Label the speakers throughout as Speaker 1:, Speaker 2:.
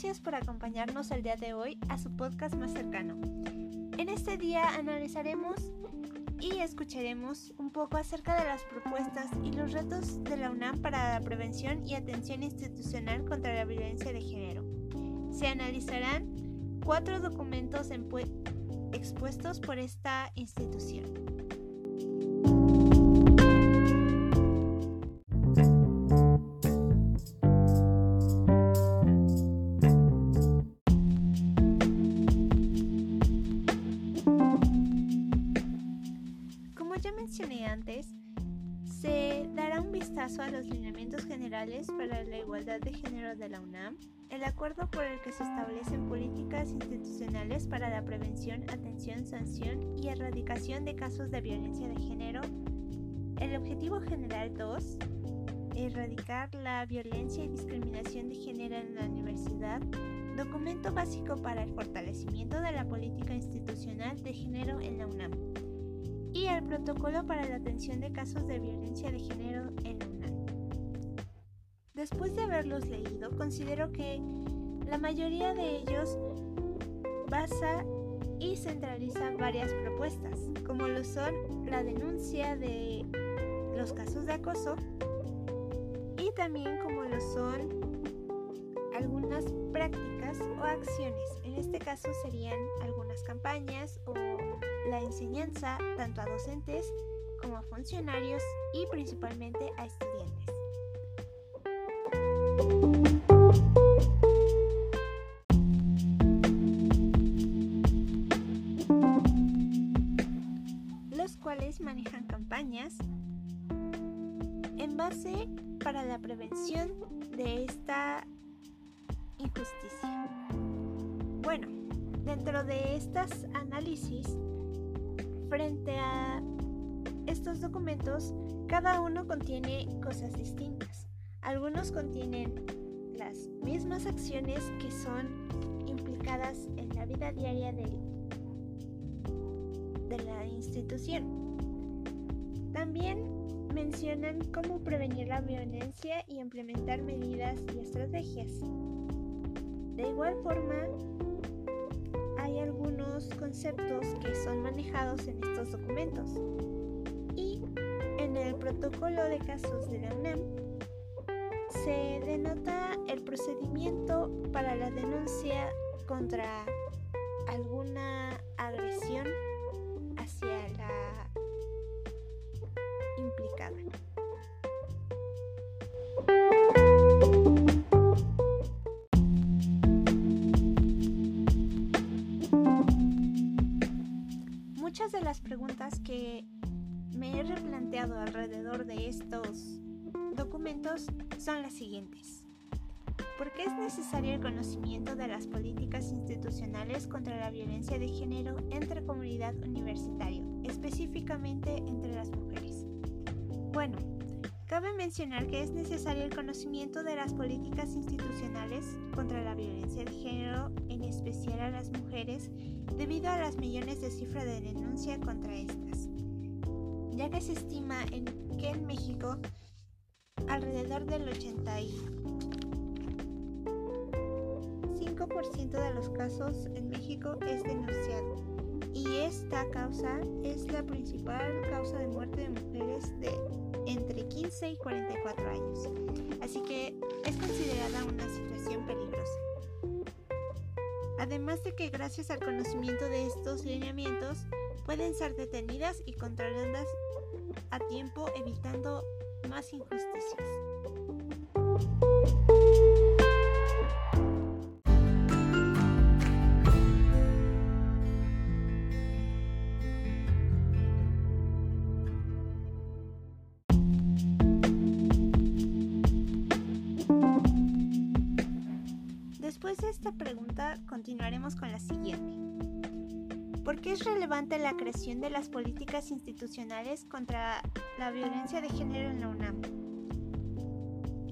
Speaker 1: Gracias por acompañarnos el día de hoy a su podcast más cercano. En este día analizaremos y escucharemos un poco acerca de las propuestas y los retos de la UNAM para la prevención y atención institucional contra la violencia de género. Se analizarán cuatro documentos expuestos por esta institución. Se dará un vistazo a los lineamientos generales para la igualdad de género de la UNAM, el acuerdo por el que se establecen políticas institucionales para la prevención, atención, sanción y erradicación de casos de violencia de género, el objetivo general 2, erradicar la violencia y discriminación de género en la universidad, documento básico para el fortalecimiento de la política institucional de género en la UNAM Protocolo para la Atención de Casos de Violencia de Género en la UNAM. Después de haberlos leído, considero que la mayoría de ellos basa y centraliza varias propuestas, como lo son la denuncia de los casos de acoso y también como lo son algunas prácticas o acciones. En este caso serían algunas campañas o la enseñanza tanto a docentes como a funcionarios y principalmente a estudiantes. Los cuales manejan campañas en base para la prevención de esta injusticia. Bueno, dentro de estas análisis Frente a estos documentos, cada uno contiene cosas distintas. Algunos contienen las mismas acciones que son implicadas en la vida diaria de, de la institución. También mencionan cómo prevenir la violencia y implementar medidas y estrategias. De igual forma, hay algunos conceptos que son manejados en estos documentos. Y en el protocolo de casos de la UNAM se denota el procedimiento para la denuncia contra alguna agresión hacia la implicada. Replanteado alrededor de estos documentos son las siguientes. ¿Por qué es necesario el conocimiento de las políticas institucionales contra la violencia de género entre comunidad universitaria, específicamente entre las mujeres? Bueno, Cabe mencionar que es necesario el conocimiento de las políticas institucionales contra la violencia de género, en especial a las mujeres, debido a las millones de cifras de denuncia contra estas, ya que se estima en que en México alrededor del 85% de los casos en México es denunciado y esta causa es la principal causa de muerte de mujeres de entre 15 y 44 años, así que es considerada una situación peligrosa. Además de que gracias al conocimiento de estos lineamientos pueden ser detenidas y controladas a tiempo evitando más injusticias. Después de esta pregunta continuaremos con la siguiente. ¿Por qué es relevante la creación de las políticas institucionales contra la violencia de género en la UNAM?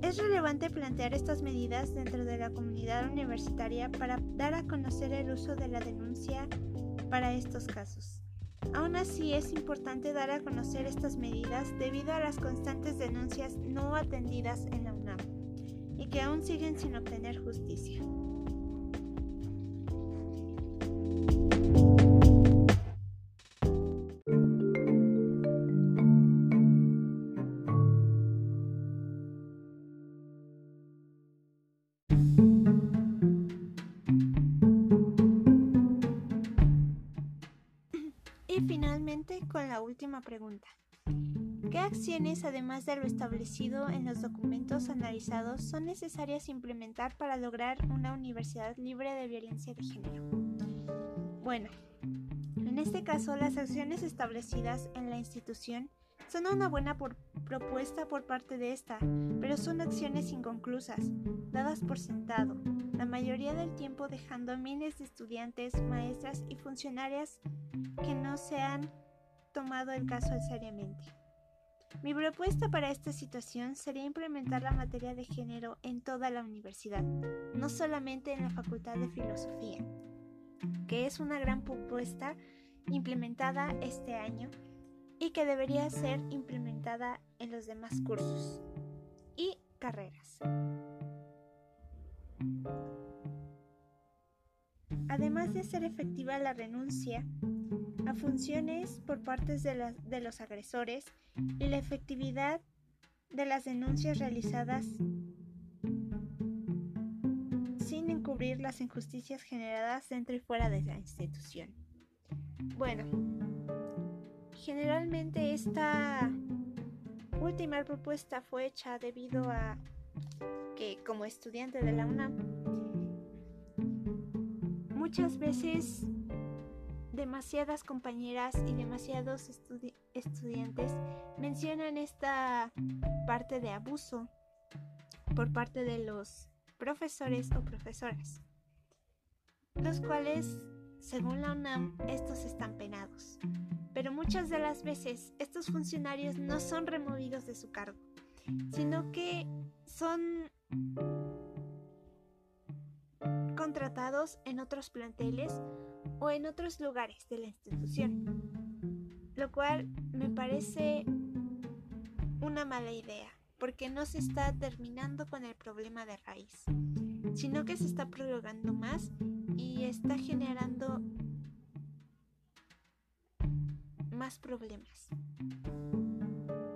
Speaker 1: Es relevante plantear estas medidas dentro de la comunidad universitaria para dar a conocer el uso de la denuncia para estos casos. Aún así es importante dar a conocer estas medidas debido a las constantes denuncias no atendidas en la UNAM y que aún siguen sin obtener justicia. Y finalmente con la última pregunta. ¿Qué acciones, además de lo establecido en los documentos analizados, son necesarias implementar para lograr una universidad libre de violencia de género? Bueno, en este caso las acciones establecidas en la institución son una buena propuesta por parte de esta, pero son acciones inconclusas, dadas por sentado, la mayoría del tiempo dejando a miles de estudiantes, maestras y funcionarias que no se han tomado el caso seriamente. Mi propuesta para esta situación sería implementar la materia de género en toda la universidad, no solamente en la Facultad de Filosofía, que es una gran propuesta implementada este año y que debería ser implementada en los demás cursos y carreras. Además de ser efectiva la renuncia a funciones por parte de, los agresores y la efectividad de las denuncias realizadas sin encubrir las injusticias generadas dentro y fuera de la institución. Bueno, generalmente esta última propuesta fue hecha debido a que como estudiante de la UNAM muchas veces demasiadas compañeras y demasiados estudiantes mencionan esta parte de abuso por parte de los profesores o profesoras, los cuales, según la UNAM, estos están penados. Pero muchas de las veces estos funcionarios no son removidos de su cargo, sino que son contratados en otros planteles o en otros lugares de la institución, lo cual me parece una mala idea, porque no se está terminando con el problema de raíz, sino que se está prolongando más y está generando más problemas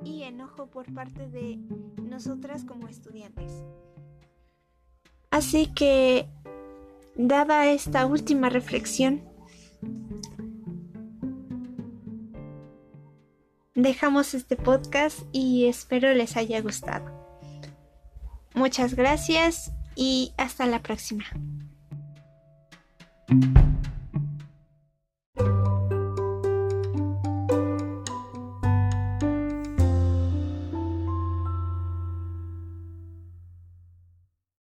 Speaker 1: y enojo por parte de nosotras como estudiantes. Así que, dada esta última reflexión, dejamos este podcast y espero les haya gustado. Muchas gracias y hasta la próxima.